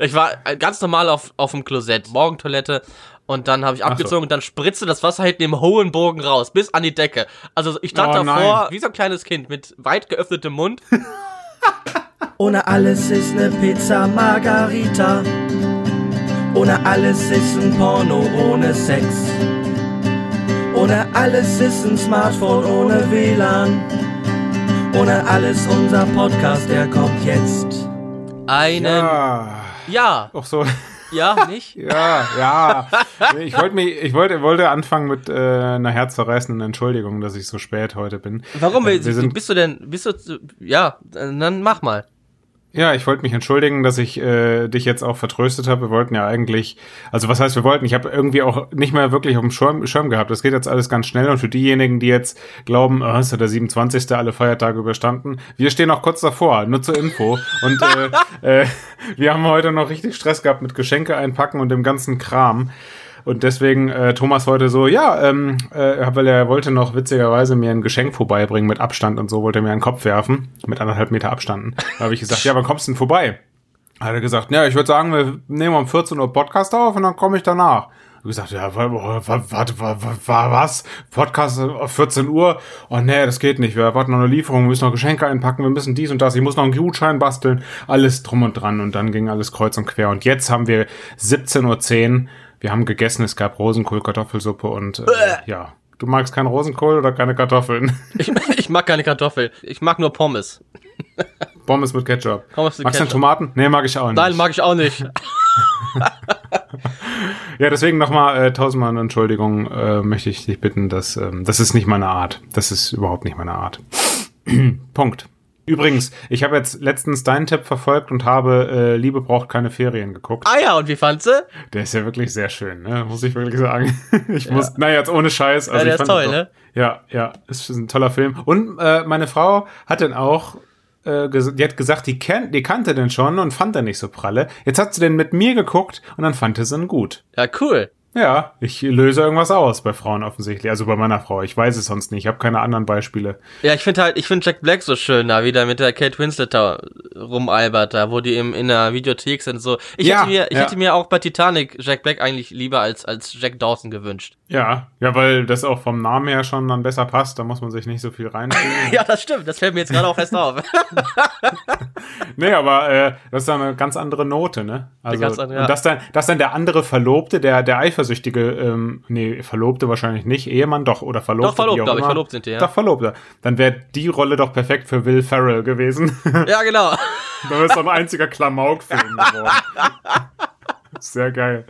Ich war ganz normal auf, auf dem Klosett, Morgentoilette und dann habe ich abgezogen so. und dann spritzte das Wasser hinten im hohen Bogen raus, bis an die Decke. Also ich stand oh, davor nein. wie so ein kleines Kind mit weit geöffnetem Mund. Ohne alles ist eine Pizza Margarita. Ohne alles ist ein Porno ohne Sex. Ohne alles ist ein Smartphone ohne WLAN. Ohne alles unser Podcast, der kommt jetzt. Einen. Ja. Ja. Auch so. Ja, nicht? ja, ja. Ich wollte mich, ich wollte, wollte anfangen mit äh, einer herzzerreißenden Entschuldigung, dass ich so spät heute bin. Warum? Äh, wir sind, bist du denn, bist du, ja, dann mach mal. Ja, ich wollte mich entschuldigen, dass ich äh, dich jetzt auch vertröstet habe. Wir wollten ja eigentlich, also was heißt wir wollten? Ich habe irgendwie auch nicht mehr wirklich auf dem Schirm, Schirm gehabt. Das geht jetzt alles ganz schnell und für diejenigen, die jetzt glauben, oh, ist ja der 27. alle Feiertage überstanden, wir stehen noch kurz davor, nur zur Info. Und äh, äh, wir haben heute noch richtig Stress gehabt mit Geschenke einpacken und dem ganzen Kram. Und deswegen äh, Thomas heute so, ja, ähm, äh, weil er wollte noch witzigerweise mir ein Geschenk vorbeibringen mit Abstand und so, wollte er mir einen Kopf werfen, mit anderthalb Meter Abstand. Da habe ich gesagt, ja, wann kommst du denn vorbei? Hat er gesagt, ja, ich würde sagen, wir nehmen um 14 Uhr Podcast auf und dann komme ich danach. Ich gesagt, ja, warte, was? Podcast auf 14 Uhr? Oh nee, das geht nicht. Wir warten noch eine Lieferung, wir müssen noch Geschenke einpacken, wir müssen dies und das. Ich muss noch einen Gutschein basteln. Alles drum und dran. Und dann ging alles kreuz und quer. Und jetzt haben wir 17.10 Uhr wir haben gegessen, es gab Rosenkohl, Kartoffelsuppe und äh, ja. Du magst keinen Rosenkohl oder keine Kartoffeln? Ich, ich mag keine Kartoffel. Ich mag nur Pommes. Pommes mit Ketchup. Pommes mit Magst du Tomaten? Nee, mag ich auch nicht. Nein, mag ich auch nicht. ja, deswegen nochmal äh, tausendmal Entschuldigung, äh, möchte ich dich bitten, dass ähm, das ist nicht meine Art. Das ist überhaupt nicht meine Art. Punkt. Übrigens, ich habe jetzt letztens deinen Tipp verfolgt und habe äh, Liebe braucht keine Ferien geguckt. Ah ja, und wie fandst du? Der ist ja wirklich sehr schön, ne? muss ich wirklich sagen. ich ja. muss, naja, jetzt ohne Scheiß. Also ja, der ist toll, doch, ne? Ja, ja, ist ein toller Film. Und äh, meine Frau hat dann auch äh, die hat gesagt, die, kennt, die kannte den schon und fand er nicht so pralle. Jetzt hat sie den mit mir geguckt und dann fand sie ihn gut. Ja, cool. Ja, ich löse irgendwas aus bei Frauen offensichtlich. Also bei meiner Frau. Ich weiß es sonst nicht. Ich habe keine anderen Beispiele. Ja, ich finde halt, ich finde Jack Black so schön da, wie der mit der Kate Winslet da rumalbert, da, wo die im, in der Videothek sind. So. Ich, ja, hätte, mir, ich ja. hätte mir auch bei Titanic Jack Black eigentlich lieber als, als Jack Dawson gewünscht. Ja, ja, weil das auch vom Namen her schon dann besser passt. Da muss man sich nicht so viel reinfühlen. ja, das stimmt. Das fällt mir jetzt gerade auch fest auf. nee, aber äh, das ist dann eine ganz andere Note, ne? Also, ganz andere, ja. Und das dann, das dann der andere Verlobte, der, der Eifer eifersüchtige, ähm, nee, Verlobte wahrscheinlich nicht, Ehemann doch, oder Verlobte. Doch, verlobt, glaube ich, verlobt sind die, ja. Doch, Verlobte. Dann wäre die Rolle doch perfekt für Will Ferrell gewesen. Ja, genau. Dann wäre es doch ein einziger Klamauk-Film geworden. Sehr geil.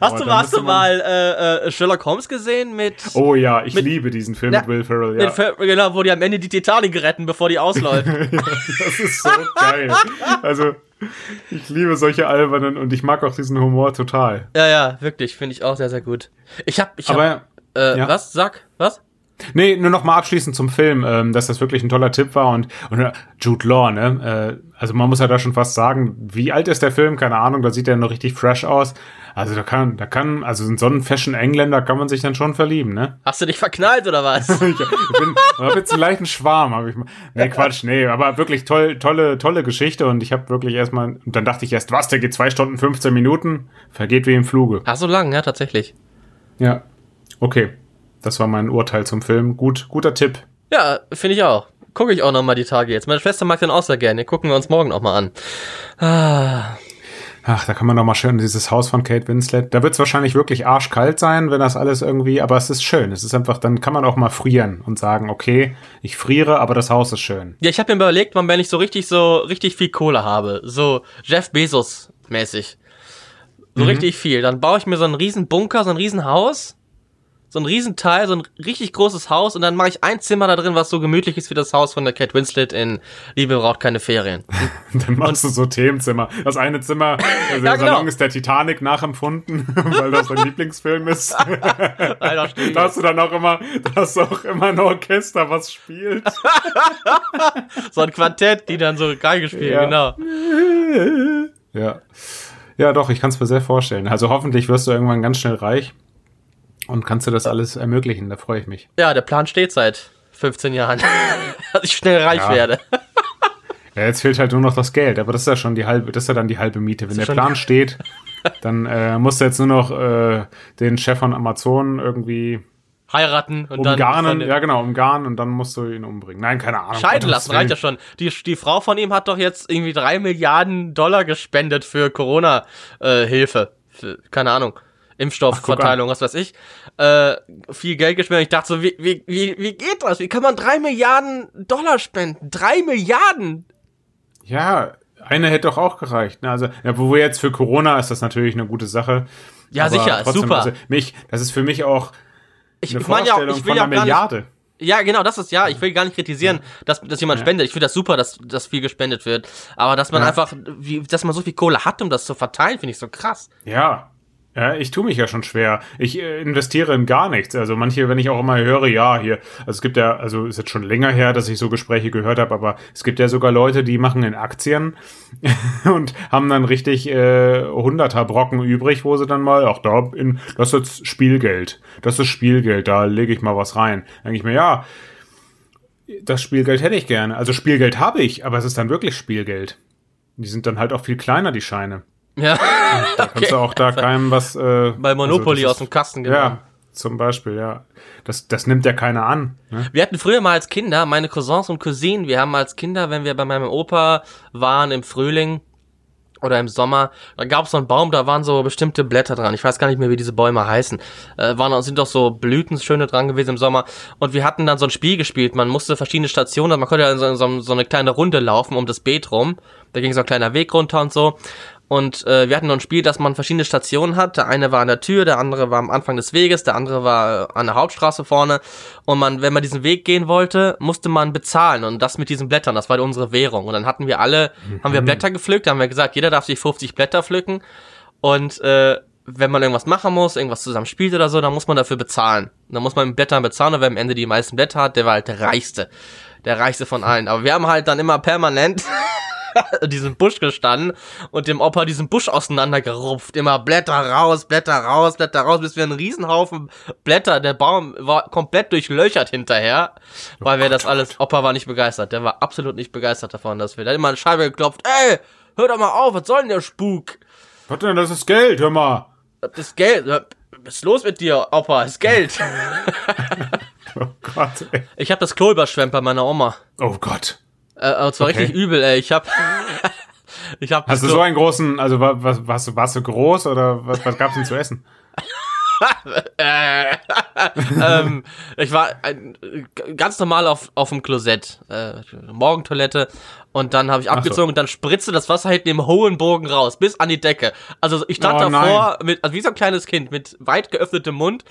Hast du, hast du mal äh, äh, Sherlock Holmes gesehen mit. Oh ja, ich mit, liebe diesen Film na, mit Will Ferrell, ja. Mit, genau, wo die am Ende die Titanic retten, bevor die ausläuft. ja, das ist so geil. Also, ich liebe solche albernen und ich mag auch diesen Humor total. Ja, ja, wirklich, finde ich auch sehr, sehr gut. Ich hab, ich hab, Aber, äh, ja. was? Sag, was? Nee, nur noch mal abschließend zum Film, ähm, dass das wirklich ein toller Tipp war und, und äh, Jude Law, ne? Äh, also man muss ja da schon fast sagen, wie alt ist der Film? Keine Ahnung, da sieht er noch richtig fresh aus. Also da kann, da kann, also in so einen Fashion Engländer kann man sich dann schon verlieben, ne? Hast du dich verknallt oder was? ich, ich bin, hab jetzt einen leichten Schwarm, habe ich mal. Nee, Quatsch, nee, aber wirklich toll, tolle, tolle Geschichte und ich habe wirklich erstmal, und dann dachte ich erst, was, der geht zwei Stunden 15 Minuten, vergeht wie im Fluge. Ach, so lang, ja, tatsächlich. Ja. Okay. Das war mein Urteil zum Film. Gut, guter Tipp. Ja, finde ich auch. Gucke ich auch noch mal die Tage jetzt. Meine Schwester mag den auch sehr gerne. Gucken wir uns morgen auch mal an. Ah. Ach, da kann man noch mal schön dieses Haus von Kate Winslet. Da wird es wahrscheinlich wirklich arschkalt sein, wenn das alles irgendwie, aber es ist schön. Es ist einfach, dann kann man auch mal frieren und sagen, okay, ich friere, aber das Haus ist schön. Ja, ich habe mir überlegt, wann wenn ich so richtig so richtig viel Kohle habe, so Jeff Bezos mäßig. So mhm. richtig viel, dann baue ich mir so einen riesen Bunker, so ein riesen Haus so ein Riesenteil, so ein richtig großes Haus und dann mache ich ein Zimmer da drin, was so gemütlich ist wie das Haus von der Kate Winslet in Liebe braucht keine Ferien. dann machst und, du so Themenzimmer. Das eine Zimmer, also ja, der genau. Salon ist der Titanic nachempfunden, weil das dein Lieblingsfilm ist. Alter, da hast du dann auch immer, da hast du auch immer ein Orchester, was spielt. so ein Quartett, die dann so Geige spielen, ja. genau. Ja. Ja, doch, ich kann es mir sehr vorstellen. Also hoffentlich wirst du irgendwann ganz schnell reich. Und kannst du das alles ermöglichen? Da freue ich mich. Ja, der Plan steht seit 15 Jahren, dass ich schnell reich ja. werde. Ja, jetzt fehlt halt nur noch das Geld, aber das ist ja schon die halbe, das ist ja dann die halbe Miete. Wenn der Plan steht, dann äh, musst du jetzt nur noch äh, den Chef von Amazon irgendwie heiraten und umgarnen, dann ja genau, umgarnen und dann musst du ihn umbringen. Nein, keine Ahnung. scheiden lassen, reicht ja schon. Die, die Frau von ihm hat doch jetzt irgendwie drei Milliarden Dollar gespendet für Corona-Hilfe. Für, keine Ahnung. Impfstoffverteilung, was weiß ich. Äh, viel Geld gespendet. Ich dachte so, wie, wie, wie, wie geht das? Wie kann man drei Milliarden Dollar spenden? Drei Milliarden? Ja, eine hätte doch auch gereicht. Ne? Also, ja, wo jetzt für Corona ist das natürlich eine gute Sache. Ja, sicher, trotzdem, super. Also, mich, das ist für mich auch Ich, eine ich meine ja auch, Vorstellung ich will von ja einer nicht, Milliarde. Ja, genau, das ist ja, ich will gar nicht kritisieren, dass, dass jemand Ja. spendet. Ich finde das super, dass, dass viel gespendet wird. Aber dass man Ja. einfach, wie, dass man so viel Kohle hat, um das zu verteilen, finde ich so krass. Ja. Ja, ich tue mich ja schon schwer. Ich äh, investiere in gar nichts. Also manche, wenn ich auch immer höre, ja, hier, also es gibt ja, also ist jetzt schon länger her, dass ich so Gespräche gehört habe, aber es gibt ja sogar Leute, die machen in Aktien und haben dann richtig äh, hunderter Brocken übrig, wo sie dann mal, ach da, in, das ist jetzt Spielgeld. Das ist Spielgeld, da lege ich mal was rein. Denke ich mir, ja, das Spielgeld hätte ich gerne. Also Spielgeld habe ich, aber es ist dann wirklich Spielgeld. Die sind dann halt auch viel kleiner, die Scheine. Ja, Da kannst du auch da keinem was. Äh, bei Monopoly also aus dem Kasten, genau. Ja, zum Beispiel, ja. Das, das nimmt ja keiner an. Ne? Wir hatten früher mal als Kinder, meine Cousins und Cousinen, wir haben als Kinder, wenn wir bei meinem Opa waren im Frühling oder im Sommer, da gab es so einen Baum, da waren so bestimmte Blätter dran. Ich weiß gar nicht mehr, wie diese Bäume heißen. Äh, waren, sind doch so Blüten schöne dran gewesen im Sommer. Und wir hatten dann so ein Spiel gespielt. Man musste verschiedene Stationen, also man konnte ja so, so, so eine kleine Runde laufen um das Beet rum. Da ging so ein kleiner Weg runter und so. Und äh, wir hatten noch ein Spiel, dass man verschiedene Stationen hat. Der eine war an der Tür, der andere war am Anfang des Weges, der andere war äh, an der Hauptstraße vorne. Und man, wenn man diesen Weg gehen wollte, musste man bezahlen. Und das mit diesen Blättern, das war unsere Währung. Und dann hatten wir alle, haben wir Blätter gepflückt, haben wir gesagt, jeder darf sich 50 Blätter pflücken. Und äh, wenn man irgendwas machen muss, irgendwas zusammen spielt oder so, dann muss man dafür bezahlen. Dann muss man mit Blättern bezahlen und wer am Ende die meisten Blätter hat, der war halt der Reichste. Der Reichste von allen. Aber wir haben halt dann immer permanent diesen Busch gestanden und dem Opa diesen Busch auseinandergerupft. Immer Blätter raus, Blätter raus, Blätter raus, bis wir einen Riesenhaufen Blätter, der Baum war komplett durchlöchert hinterher, weil wir das alles, Opa war nicht begeistert. Der war absolut nicht begeistert davon, dass wir, hat immer eine Scheibe geklopft, ey, hör doch mal auf, was soll denn der Spuk? Was denn, das ist Geld, hör mal. Das ist Geld, was ist los mit dir, Opa, das ist Geld. Oh Gott, ey. Ich habe das Klo überschwemmt bei meiner Oma. Oh Gott. Äh, und zwar Okay. richtig übel, ey. Ich hab, ich hab Hast du so einen großen, also wa- was, warst, du, warst du groß oder was, was gab's denn zu essen? äh, ähm, ich war ein, äh, ganz normal auf, auf dem Klosett, äh, Morgentoilette und dann habe ich abgezogen und dann spritzte das Wasser hinten im hohen Bogen raus, bis an die Decke. Also ich stand Oh, davor, mit, also wie so ein kleines Kind, mit weit geöffnetem Mund.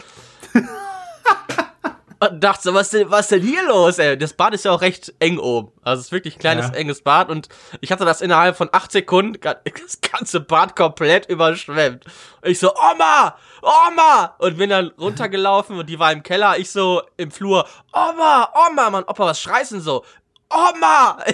Und dachte so, was denn, was denn hier los, ey? Das Bad ist ja auch recht eng oben. Also es ist wirklich ein kleines, Ja. enges Bad und ich hatte das innerhalb von acht Sekunden, das ganze Bad komplett überschwemmt. Und ich so, Oma! Oma! Und bin dann runtergelaufen und die war im Keller, ich so im Flur, Oma! Oma! Mann, Opa, was schreist denn so? Oma!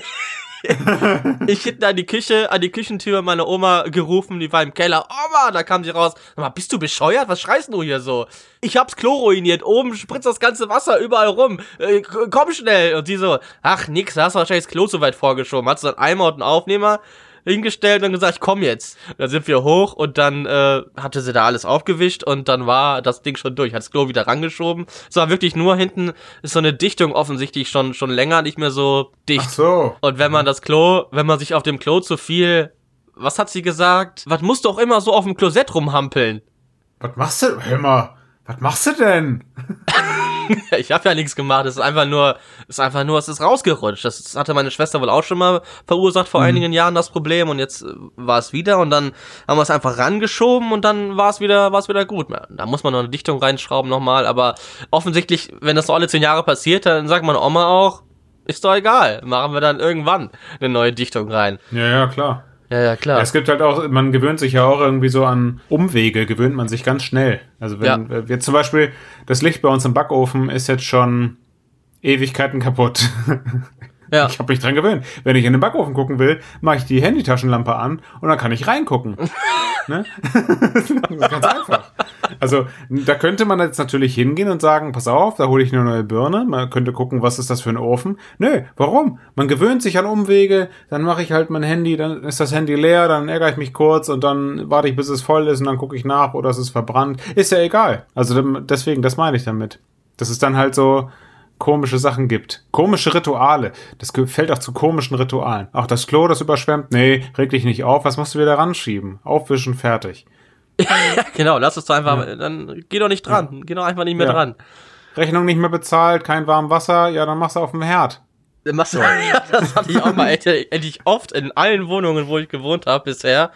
ich hinten an die Küche, an die Küchentür meine Oma gerufen, die war im Keller. Oma, da kam sie raus. Sag mal, bist du bescheuert? Was schreist du hier so? Ich hab's Klo ruiniert. Oben spritzt das ganze Wasser überall rum. Äh, komm schnell. Und sie so, ach nix, da hast du wahrscheinlich das Klo so weit vorgeschoben. Hat so einen Eimer und einen Aufnehmer hingestellt und gesagt, komm jetzt. Dann sind wir hoch und dann äh, hatte sie da alles aufgewischt und dann war das Ding schon durch. Hat das Klo wieder rangeschoben. Es war wirklich nur hinten ist so eine Dichtung offensichtlich schon schon länger nicht mehr so dicht. Ach so. Und wenn man das Klo, wenn man sich auf dem Klo zu viel, was hat sie gesagt? Was musst du auch immer so auf dem Klosett rumhampeln? Was machst du? Hör mal, was machst du denn? Ich habe ja nichts gemacht, es ist einfach nur, es ist einfach nur, es ist rausgerutscht. Das hatte meine Schwester wohl auch schon mal verursacht vor einigen Jahren das Problem und jetzt äh, war es wieder und dann haben wir es einfach rangeschoben und dann war es wieder, war es wieder gut. Da muss man noch eine Dichtung reinschrauben nochmal, aber offensichtlich, wenn das so alle zehn Jahre passiert, dann sagt man Oma auch, ist doch egal, machen wir dann irgendwann eine neue Dichtung rein. Ja, ja, klar. Ja, ja, klar. Es gibt halt auch, man gewöhnt sich ja auch irgendwie so an Umwege, gewöhnt man sich ganz schnell. Also wenn Ja. jetzt zum Beispiel das Licht bei uns im Backofen ist jetzt schon Ewigkeiten kaputt. Ja. Ich habe mich dran gewöhnt. Wenn ich in den Backofen gucken will, mache ich die Handytaschenlampe an und dann kann ich reingucken. ne? das ist ganz einfach. Also da könnte man jetzt natürlich hingehen und sagen, pass auf, da hole ich eine neue Birne. Man könnte gucken, was ist das für ein Ofen. Nö, warum? Man gewöhnt sich an Umwege, dann mache ich halt mein Handy, dann ist das Handy leer, dann ärgere ich mich kurz und dann warte ich, bis es voll ist und dann gucke ich nach oder es ist verbrannt. Ist ja egal. Also deswegen, das meine ich damit. Das ist dann halt so, komische Sachen gibt. Komische Rituale. Das fällt auch zu komischen Ritualen. Auch das Klo, das überschwemmt. Nee, reg dich nicht auf. Was musst du wieder ranschieben? Aufwischen, fertig. genau. Lass es doch einfach. Ja. Dann geh doch nicht dran. Ja. Geh doch einfach nicht mehr ja. dran. Rechnung nicht mehr bezahlt, kein warmes Wasser. Ja, dann machst du auf dem Herd. Machst du, ja, das hatte ich auch mal endlich oft in allen Wohnungen, wo ich gewohnt habe bisher.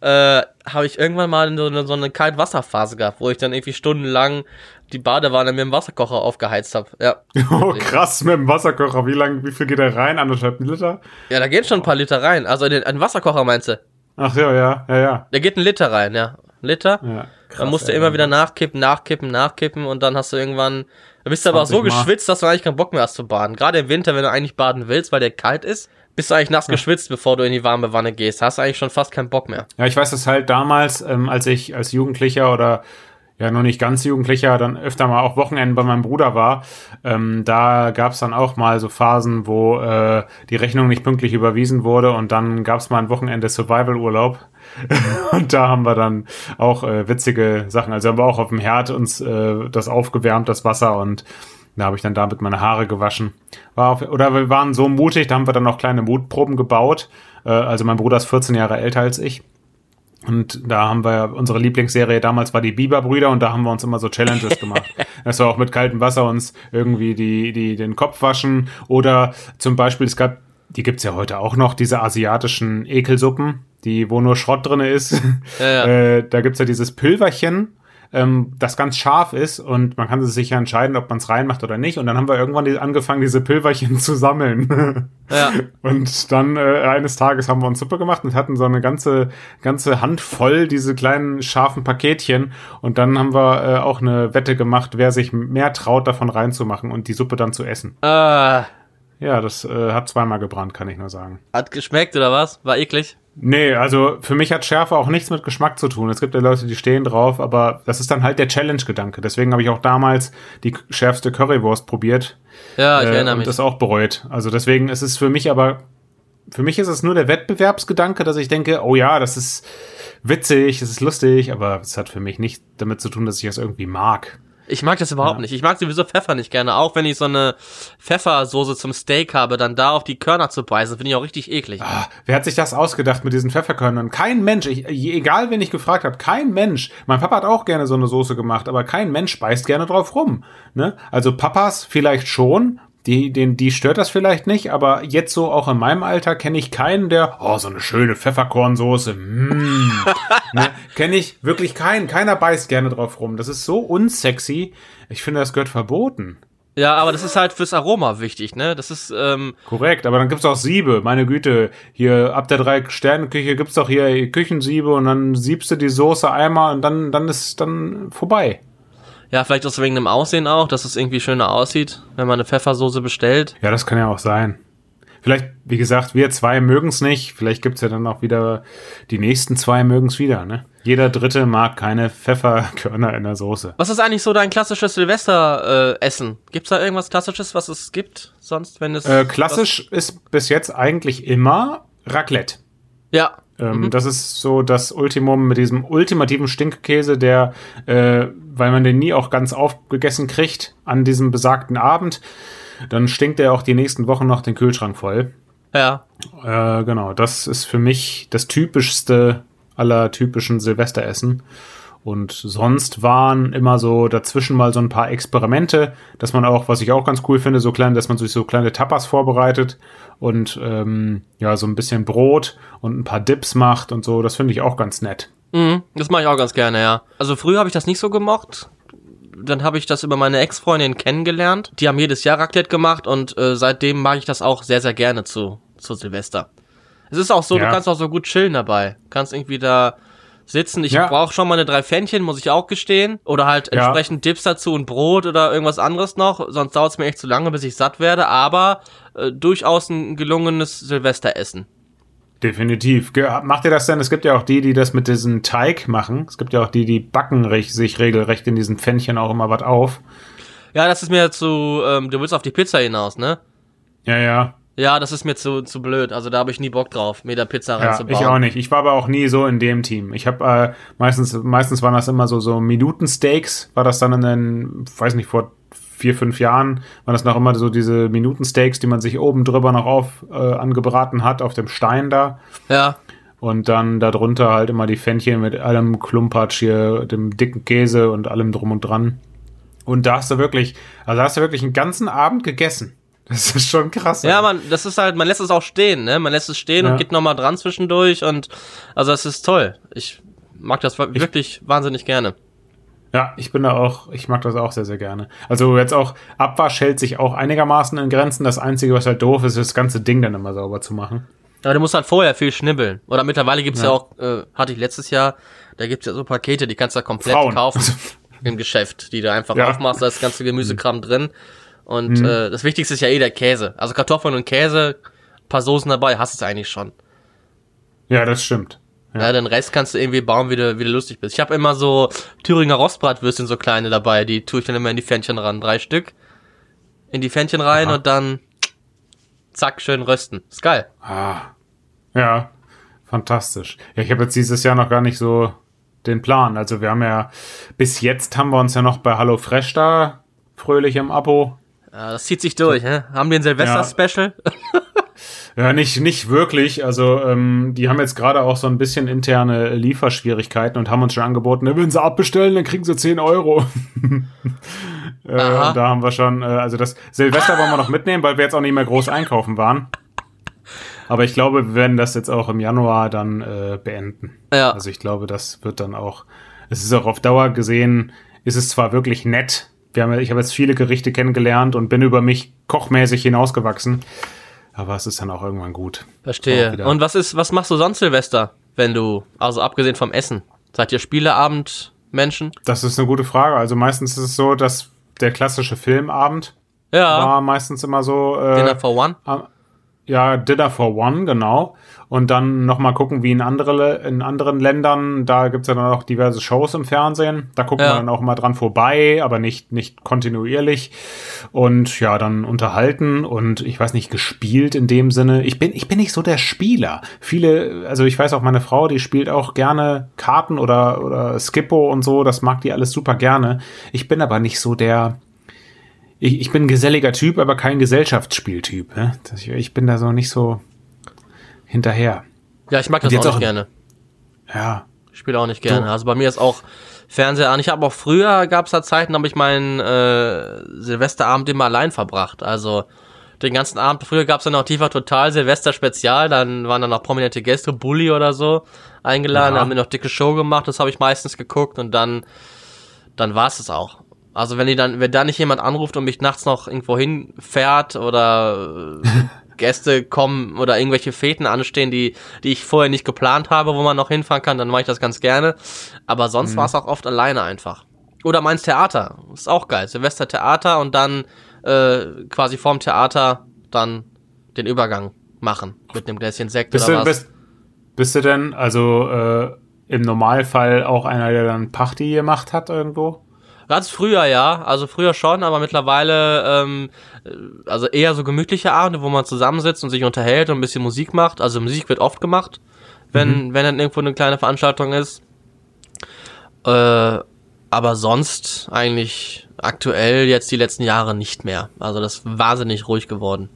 Äh, habe ich irgendwann mal so eine, so eine Kaltwasserphase gehabt, wo ich dann irgendwie stundenlang die Badewanne mit dem Wasserkocher aufgeheizt habe. Ja. Oh, krass, mit dem Wasserkocher. Wie lang, wie viel geht da rein? Anderthalb Liter? Ja, da gehen schon ein paar Liter rein. Also in den, einen Wasserkocher meinst du? Ach ja, ja, ja, ja. Da geht ein Liter rein, ja. Ein Liter. Ja, krass, dann musst du ey, immer wieder nachkippen, nachkippen, nachkippen und dann hast du irgendwann, da bist du aber auch so geschwitzt, dass du eigentlich keinen Bock mehr hast zu baden. Gerade im Winter, wenn du eigentlich baden willst, weil der kalt ist, bist du eigentlich nass geschwitzt, bevor du in die warme Wanne gehst. Hast du eigentlich schon fast keinen Bock mehr. Ja, ich weiß das halt damals, ähm, als ich als Jugendlicher oder ja noch nicht ganz Jugendlicher, dann öfter mal auch Wochenenden bei meinem Bruder war. Ähm, da gab es dann auch mal so Phasen, wo äh, die Rechnung nicht pünktlich überwiesen wurde und dann gab es mal ein Wochenende Survival-Urlaub. und da haben wir dann auch äh, witzige Sachen. Also haben wir auch auf dem Herd uns äh, das aufgewärmt, das Wasser und da habe ich dann damit meine Haare gewaschen. War auf, oder wir waren so mutig, da haben wir dann noch kleine Mutproben gebaut. Äh, also mein Bruder ist 14 Jahre älter als ich. Und da haben wir, unsere Lieblingsserie damals war die Biberbrüder und da haben wir uns immer so Challenges gemacht. Das war auch mit kaltem Wasser uns irgendwie die, die, den Kopf waschen oder zum Beispiel, es gab, die gibt's ja heute auch noch, diese asiatischen Ekelsuppen, die, wo nur Schrott drinne ist. Ja, ja. Äh, da gibt's ja dieses Pülverchen, ähm, das ganz scharf ist und man kann sich ja entscheiden, ob man es reinmacht oder nicht. Und dann haben wir irgendwann die, angefangen, diese Pülverchen zu sammeln. ja. Und dann äh, eines Tages haben wir uns Suppe gemacht und hatten so eine ganze, ganze Hand voll diese kleinen scharfen Paketchen. Und dann haben wir äh, auch eine Wette gemacht, wer sich mehr traut, davon reinzumachen und die Suppe dann zu essen. Äh. Ja, das äh, hat zweimal gebrannt, kann ich nur sagen. Hat geschmeckt oder was? War eklig? Nee, also für mich hat Schärfe auch nichts mit Geschmack zu tun. Es gibt ja Leute, die stehen drauf, aber das ist dann halt der Challenge-Gedanke. Deswegen habe ich auch damals die schärfste Currywurst probiert. Ja, ich äh, erinnere mich. Und das auch bereut. Also deswegen ist es für mich aber, für mich ist es nur der Wettbewerbsgedanke, dass ich denke, oh ja, das ist witzig, das ist lustig, aber es hat für mich nichts damit zu tun, dass ich es irgendwie mag. Ich mag das überhaupt ja. nicht. Ich mag sowieso Pfeffer nicht gerne. Auch wenn ich so eine Pfeffersoße zum Steak habe, dann da auf die Körner zu beißen, finde ich auch richtig eklig. Ah, wer hat sich das ausgedacht mit diesen Pfefferkörnern? Kein Mensch, ich, egal wen ich gefragt habe, kein Mensch. Mein Papa hat auch gerne so eine Soße gemacht, aber kein Mensch beißt gerne drauf rum. Ne? Also Papas vielleicht schon, die, den, die stört das vielleicht nicht, aber jetzt so auch in meinem Alter kenne ich keinen, der, oh, so eine schöne Pfefferkornsoße, mm, ne, kenne ich wirklich keinen. Keiner beißt gerne drauf rum. Das ist so unsexy. Ich finde, das gehört verboten. Ja, aber das ist halt fürs Aroma wichtig, ne? Das ist, ähm Korrekt, aber dann gibt's auch Siebe, meine Güte. Hier, ab der Drei-Sterne-Küche gibt's doch hier Küchensiebe und dann siebst du die Soße einmal und dann, dann ist dann vorbei. Ja, vielleicht auch wegen dem Aussehen auch, dass es irgendwie schöner aussieht, wenn man eine Pfeffersoße bestellt. Ja, das kann ja auch sein. Vielleicht, wie gesagt, wir zwei mögen es nicht. Vielleicht gibt's ja dann auch wieder, die nächsten zwei mögen es wieder, ne? Jeder Dritte mag keine Pfefferkörner in der Soße. Was ist eigentlich so dein klassisches Silvesteressen? Äh, gibt's da irgendwas Klassisches, was es gibt sonst, wenn es... Äh, klassisch ist bis jetzt eigentlich immer Raclette. Ja. Ähm, mhm. Das ist so das Ultimum mit diesem ultimativen Stinkkäse, der, äh, weil man den nie auch ganz aufgegessen kriegt an diesem besagten Abend, dann stinkt er auch die nächsten Wochen noch den Kühlschrank voll. Ja. Äh, genau, das ist für mich das typischste aller typischen Silvesteressen. Und sonst waren immer so dazwischen mal so ein paar Experimente, dass man auch, was ich auch ganz cool finde, so klein, dass man sich so kleine Tapas vorbereitet und ähm, ja, so ein bisschen Brot und ein paar Dips macht und so. Das finde ich auch ganz nett. Mhm, das mache ich auch ganz gerne, ja. Also früher habe ich das nicht so gemocht. Dann habe ich das über meine Ex-Freundin kennengelernt. Die haben jedes Jahr Raclette gemacht und äh, seitdem mag ich das auch sehr, sehr gerne zu, zu Silvester. Es ist auch so, ja. du kannst auch so gut chillen dabei. Du kannst irgendwie da sitzen. Ich Ja. brauche schon mal eine drei Fännchen, muss ich auch gestehen. Oder halt Ja. entsprechend Dips dazu und Brot oder irgendwas anderes noch. Sonst dauert es mir echt zu lange, bis ich satt werde. Aber äh, durchaus ein gelungenes Silvesteressen. Definitiv. Macht ihr das denn? Es gibt ja auch die, die das mit diesem Teig machen. Es gibt ja auch die, die backen sich regelrecht in diesen Pfännchen auch immer was auf. Ja, das ist mir zu, ähm, du willst auf die Pizza hinaus, ne? Ja, ja. Ja, das ist mir zu, zu blöd. Also da habe ich nie Bock drauf, mir da Pizza Ja, reinzubauen. ich auch nicht. Ich war aber auch nie so in dem Team. Ich habe äh, meistens, meistens waren das immer so so Minutensteaks. War das dann in den, weiß nicht, vor vier fünf Jahren waren das noch immer so diese Minutensteaks, die man sich oben drüber noch auf äh, angebraten hat auf dem Stein da. Ja, Und dann darunter halt immer die Fännchen mit allem Klumpatsch hier, dem dicken Käse und allem drum und dran. Und da hast du wirklich, also da hast du wirklich einen ganzen Abend gegessen. Das ist schon krass. Ja, man, das ist halt, man lässt es auch stehen, ne? Man lässt es stehen Ja. und geht nochmal dran zwischendurch und also das ist toll. Ich mag das wir- wirklich wahnsinnig gerne. Ja, ich bin da auch, ich mag das auch sehr, sehr gerne. Also jetzt auch, Abwasch hält sich auch einigermaßen in Grenzen. Das Einzige, was halt doof ist, ist das ganze Ding dann immer sauber zu machen. Aber du musst halt vorher viel schnibbeln. Oder mittlerweile gibt's ja, Ja. auch, äh, hatte ich letztes Jahr, da gibt's ja so Pakete, die kannst du ja komplett Frauen. kaufen im Geschäft, die du einfach Ja. aufmachst, da ist das ganze Gemüsekram drin. Und äh, das Wichtigste ist ja eh der Käse. Also Kartoffeln und Käse, paar Soßen dabei, hast du es eigentlich schon. Ja, das stimmt. Ja. den Rest kannst du irgendwie bauen, wie du, wie du lustig bist. Ich habe immer so Thüringer Rostbratwürstchen, so kleine dabei, die tue ich dann immer in die Pfännchen ran. Drei Stück in die Pfännchen rein Aha. und dann zack, schön rösten. Ist geil. Ah, ja, fantastisch. Ja, ich habe jetzt dieses Jahr noch gar nicht so den Plan. Also wir haben ja, bis jetzt haben wir uns ja noch bei Hallo Fresh da fröhlich im Abo Ja, das zieht sich durch, ne? Haben wir ein Silvester-Special? Ja, nicht, nicht wirklich. Also, ähm, die haben jetzt gerade auch so ein bisschen interne Lieferschwierigkeiten und haben uns schon angeboten, ne, wenn sie abbestellen, dann kriegen sie 10 Euro. äh, da haben wir schon, äh, also das Silvester wollen wir noch mitnehmen, weil wir jetzt auch nicht mehr groß einkaufen waren. Aber ich glaube, wir werden das jetzt auch im Januar dann äh, beenden. Ja. Also ich glaube, das wird dann auch, es ist auch auf Dauer gesehen, ist es zwar wirklich nett. Wir haben, ich habe jetzt viele Gerichte kennengelernt und bin über mich kochmäßig hinausgewachsen. Aber es ist dann auch irgendwann gut. Verstehe. Und was ist, was machst du sonst Silvester, wenn du, also abgesehen vom Essen, seid ihr Spieleabend-Menschen? Das ist eine gute Frage. Also meistens ist es so, dass der klassische Filmabend Ja. war meistens immer so. Äh, Dinner for One? am- ja, Dinner for One, genau. Und dann nochmal gucken, wie in, andere, in anderen Ländern. Da gibt's ja dann auch diverse Shows im Fernsehen. Da gucken Ja. wir dann auch mal dran vorbei, aber nicht, nicht kontinuierlich. Und ja, dann unterhalten und ich weiß nicht, gespielt in dem Sinne. Ich bin, ich bin nicht so der Spieler. Viele, also ich weiß auch, meine Frau, die spielt auch gerne Karten oder, oder Skippo und so. Das mag die alles super gerne. Ich bin aber nicht so der, ich, ich bin ein geselliger Typ, aber kein Gesellschaftsspieltyp. Ne? Ich, ich bin da so nicht so hinterher. Ja, ich mag das jetzt auch nicht auch- gerne. Ja. Ich spiele auch nicht gerne. Du- Also bei mir ist auch Fernseher an. Ich habe auch früher, gab es da Zeiten, habe ich meinen äh, Silvesterabend immer allein verbracht. Also den ganzen Abend. Früher gab es dann auch TV Total Silvester Spezial. Dann waren dann noch prominente Gäste, Bully oder so, eingeladen. Ja. haben die noch dicke Show gemacht. Das habe ich meistens geguckt und dann, dann war es es auch. Also wenn die dann, wenn da nicht jemand anruft und mich nachts noch irgendwo hinfährt oder Gäste kommen oder irgendwelche Feten anstehen, die, die ich vorher nicht geplant habe, wo man noch hinfahren kann, dann mache ich das ganz gerne. Aber sonst war es auch oft alleine einfach. Oder meins Theater. Ist auch geil. Silvester Theater und dann äh, quasi vorm Theater dann den Übergang machen. Mit einem Gläschen Sekt Bist oder du, was. bist, bist du denn also äh, im Normalfall auch einer, der dann Party gemacht hat irgendwo? Ganz früher ja, also früher schon, aber mittlerweile ähm, äh, also eher so gemütliche Abende, wo man zusammensitzt und sich unterhält und ein bisschen Musik macht. Also Musik wird oft gemacht, wenn wenn dann irgendwo eine kleine Veranstaltung ist. Äh, aber sonst eigentlich aktuell jetzt die letzten Jahre nicht mehr. Also das ist wahnsinnig ruhig geworden.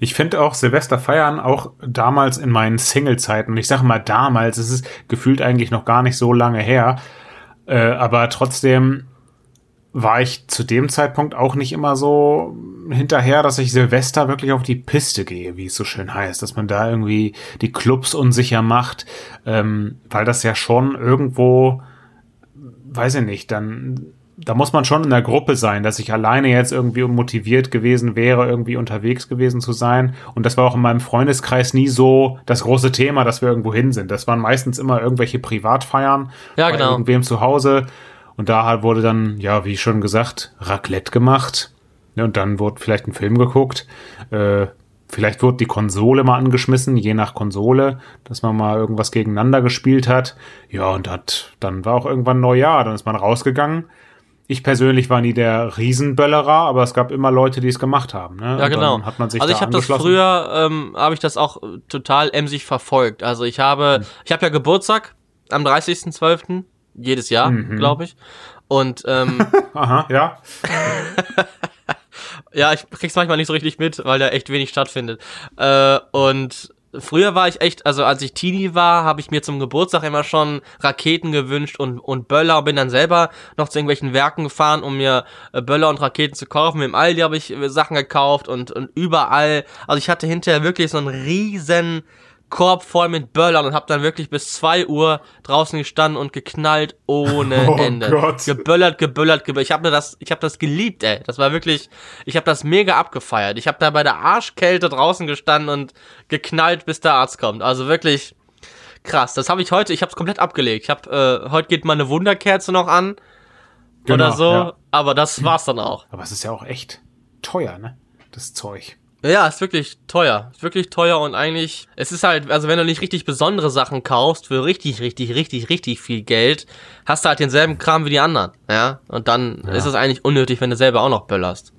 Ich finde auch Silvester feiern auch damals in meinen Single-Zeiten. Und ich sage mal damals, es ist gefühlt eigentlich noch gar nicht so lange her. Äh, aber trotzdem war ich zu dem Zeitpunkt auch nicht immer so hinterher, dass ich Silvester wirklich auf die Piste gehe, wie es so schön heißt, dass man da irgendwie die Clubs unsicher macht, ähm, weil das ja schon irgendwo, weiß ich nicht, dann da muss man schon in der Gruppe sein, dass ich alleine jetzt irgendwie motiviert gewesen wäre, irgendwie unterwegs gewesen zu sein. Und das war auch in meinem Freundeskreis nie so das große Thema, dass wir irgendwo hin sind. Das waren meistens immer irgendwelche Privatfeiern Ja, genau. bei irgendwem zu Hause. Und da wurde dann, ja, wie schon gesagt, Raclette gemacht. Ja, und dann wurde vielleicht ein Film geguckt. Äh, vielleicht wurde die Konsole mal angeschmissen, je nach Konsole, dass man mal irgendwas gegeneinander gespielt hat. Ja, und hat, dann war auch irgendwann Neujahr, dann ist man rausgegangen. Ich persönlich war nie der Riesenböllerer, aber es gab immer Leute, die es gemacht haben. Ne? Ja, genau. Dann hat man sich also ich habe das früher, ähm, habe ich das auch äh, total emsig verfolgt. Also ich habe, Hm. ich habe ja Geburtstag am 30.12. jedes Jahr, Mhm. glaube ich. Und ähm, Aha, ja. ja, ich krieg's manchmal nicht so richtig mit, weil da echt wenig stattfindet. Äh, und früher war ich echt, also als ich Teenie war, habe ich mir zum Geburtstag immer schon Raketen gewünscht und, und Böller und bin dann selber noch zu irgendwelchen Werken gefahren, um mir äh, Böller und Raketen zu kaufen. Im Aldi habe ich äh, Sachen gekauft und, und überall. Also ich hatte hinterher wirklich so einen riesen Korb voll mit Böllern und habe dann wirklich bis 2 Uhr draußen gestanden und geknallt ohne Oh Ende. Gott. Geböllert, geböllert, geböllert. Ich habe das, ich habe das geliebt, ey. Das war wirklich, ich habe das mega abgefeiert. Ich habe da bei der Arschkälte draußen gestanden und geknallt, bis der Arzt kommt. Also wirklich krass. Das habe ich heute, ich habe es komplett abgelegt. Ich habe äh, heute geht mal eine Wunderkerze noch an Genau, oder so, ja. aber das war's dann auch. Aber es ist ja auch echt teuer, ne? Das Zeug. Ja, ist wirklich teuer. Ist wirklich teuer und eigentlich, es ist halt, also wenn du nicht richtig besondere Sachen kaufst für richtig, richtig, richtig, richtig viel Geld, hast du halt denselben Kram wie die anderen, ja? Und dann ist es eigentlich unnötig, wenn du selber auch noch böllerst.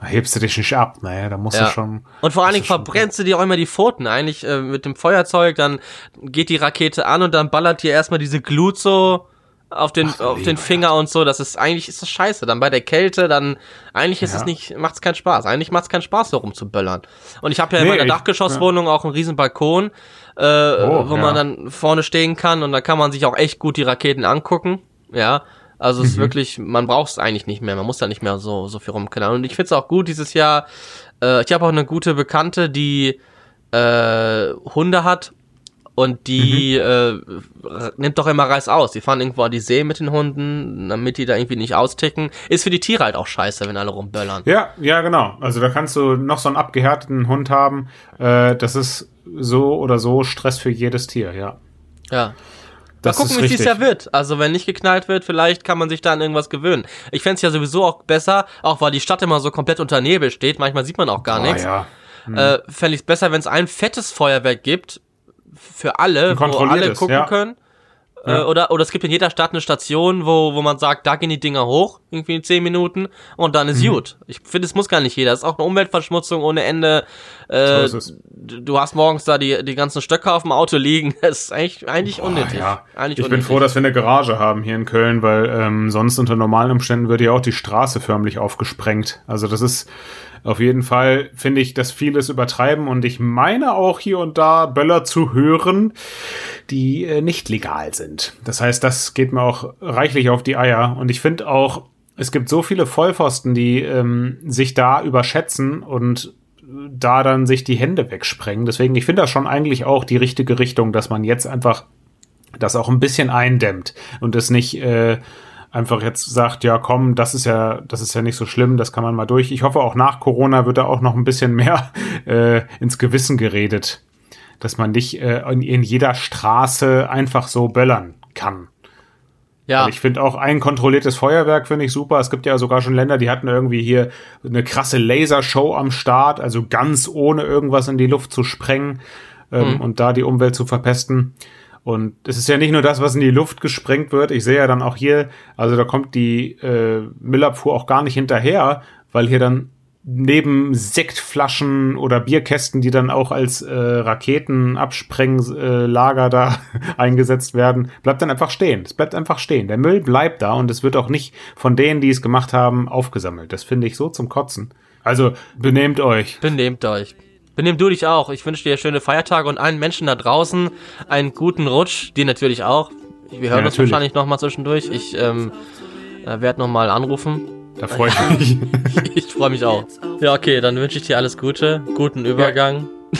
Da hebst du dich nicht ab, ne? Da musst Ja. du schon. Und vor allen Dingen verbrennst du dir auch immer die Pfoten. Eigentlich äh, mit dem Feuerzeug, dann geht die Rakete an und dann ballert dir erstmal diese Glut so auf den, Ach, auf lieber den Finger und so. Das ist eigentlich ist das scheiße. Dann bei der Kälte, dann eigentlich ist Ja. es nicht, macht's keinen Spaß. Eigentlich macht's keinen Spaß, so rumzuböllern. Und ich habe ja in Nee, meiner ich- Dachgeschosswohnung auch einen riesen Balkon, äh, Oh, wo ja. man dann vorne stehen kann und da kann man sich auch echt gut die Raketen angucken. Ja. Also Mhm. es ist wirklich, man braucht es eigentlich nicht mehr, man muss da nicht mehr so, so viel rumknallen. Und ich find's auch gut dieses Jahr, äh, ich habe auch eine gute Bekannte, die äh, Hunde hat und die äh, r- nimmt doch immer Reis aus. Die fahren irgendwo an die See mit den Hunden, damit die da irgendwie nicht austicken. Ist für die Tiere halt auch scheiße, wenn alle rumböllern. Ja, ja, genau. Also da kannst du noch so einen abgehärteten Hund haben. Äh, das ist so oder so Stress für jedes Tier, ja. Ja. Mal Das gucken, ist wie es. Jahr wird. Also, wenn nicht geknallt wird, vielleicht kann man sich da an irgendwas gewöhnen. Ich fänd's ja sowieso auch besser, auch weil die Stadt immer so komplett unter Nebel steht. Manchmal sieht man auch gar Ah, nichts. ja. Äh, Fände ich es besser, wenn es ein fettes Feuerwerk gibt für alle, wo alle gucken ja. können. Äh, Ja. oder, oder es gibt in jeder Stadt eine Station, wo, wo man sagt, da gehen die Dinger hoch, irgendwie in 10 Minuten, und dann Mhm. ist gut. Ich finde, es muss gar nicht jeder. Das ist auch eine Umweltverschmutzung ohne Ende. Äh, So es. Du hast morgens da die, die ganzen Stöcke auf dem Auto liegen. Das ist eigentlich, eigentlich Boah, unnötig. ja. Eigentlich Ich bin unnötig. froh, dass wir eine Garage haben hier in Köln, weil ähm, sonst unter normalen Umständen wird ja auch die Straße förmlich aufgesprengt. Also das ist auf jeden Fall, finde ich, dass vieles übertreiben und ich meine auch hier und da Böller zu hören, die äh, nicht legal sind. Das heißt, das geht mir auch reichlich auf die Eier und ich finde auch, es gibt so viele Vollpfosten, die ähm, sich da überschätzen und da dann sich die Hände wegsprengen. Deswegen, ich finde das schon eigentlich auch die richtige Richtung, dass man jetzt einfach das auch ein bisschen eindämmt und es nicht äh, einfach jetzt sagt, ja komm, das ist ja, das ist ja nicht so schlimm, das kann man mal durch. Ich hoffe auch nach Corona wird da auch noch ein bisschen mehr äh, ins Gewissen geredet, dass man nicht äh, in, in jeder Straße einfach so böllern kann. ja. Weil ich finde auch ein kontrolliertes Feuerwerk finde ich super. Es gibt ja sogar schon Länder, die hatten irgendwie hier eine krasse Lasershow am Start, also ganz ohne irgendwas in die Luft zu sprengen ähm, und da die Umwelt zu verpesten. Und es ist ja nicht nur das, was in die Luft gesprengt wird. Ich sehe ja dann auch hier, also da kommt die äh, Müllabfuhr auch gar nicht hinterher, weil hier dann neben Sektflaschen oder Bierkästen, die dann auch als äh, Raketenabsprenglager äh, da eingesetzt werden, bleibt dann einfach stehen. Es bleibt einfach stehen. Der Müll bleibt da und es wird auch nicht von denen, die es gemacht haben, aufgesammelt. Das finde ich so zum Kotzen. Also benehmt euch. Benehmt euch. Benehmt du dich auch. Ich wünsche dir schöne Feiertage und allen Menschen da draußen einen guten Rutsch. Dir natürlich auch. Wir hören Ja, uns wahrscheinlich noch mal zwischendurch. Ich ähm, äh, werde noch mal anrufen. Da freue ich mich. Ich freue mich auch. Ja, okay, dann wünsche ich dir alles Gute, guten Übergang.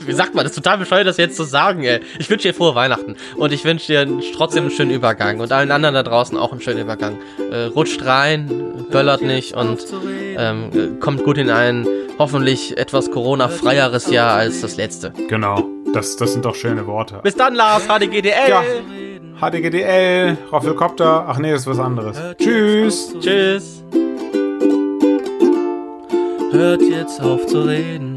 wie sagt man, das ist total bescheuert, das jetzt zu sagen, ey. Ich wünsche dir frohe Weihnachten. Und ich wünsche dir trotzdem einen schönen Übergang. Und allen anderen da draußen auch einen schönen Übergang. Äh, rutscht rein, böllert nicht und ähm, kommt gut in ein hoffentlich etwas Corona-freieres Jahr als das letzte. Genau. Das, das sind doch schöne Worte. Bis dann, Lars, HDGDL. Ja. HDGDL, Raffelkopter. Ach nee, das ist was anderes. Tschüss. Tschüss. Hört jetzt auf zu reden.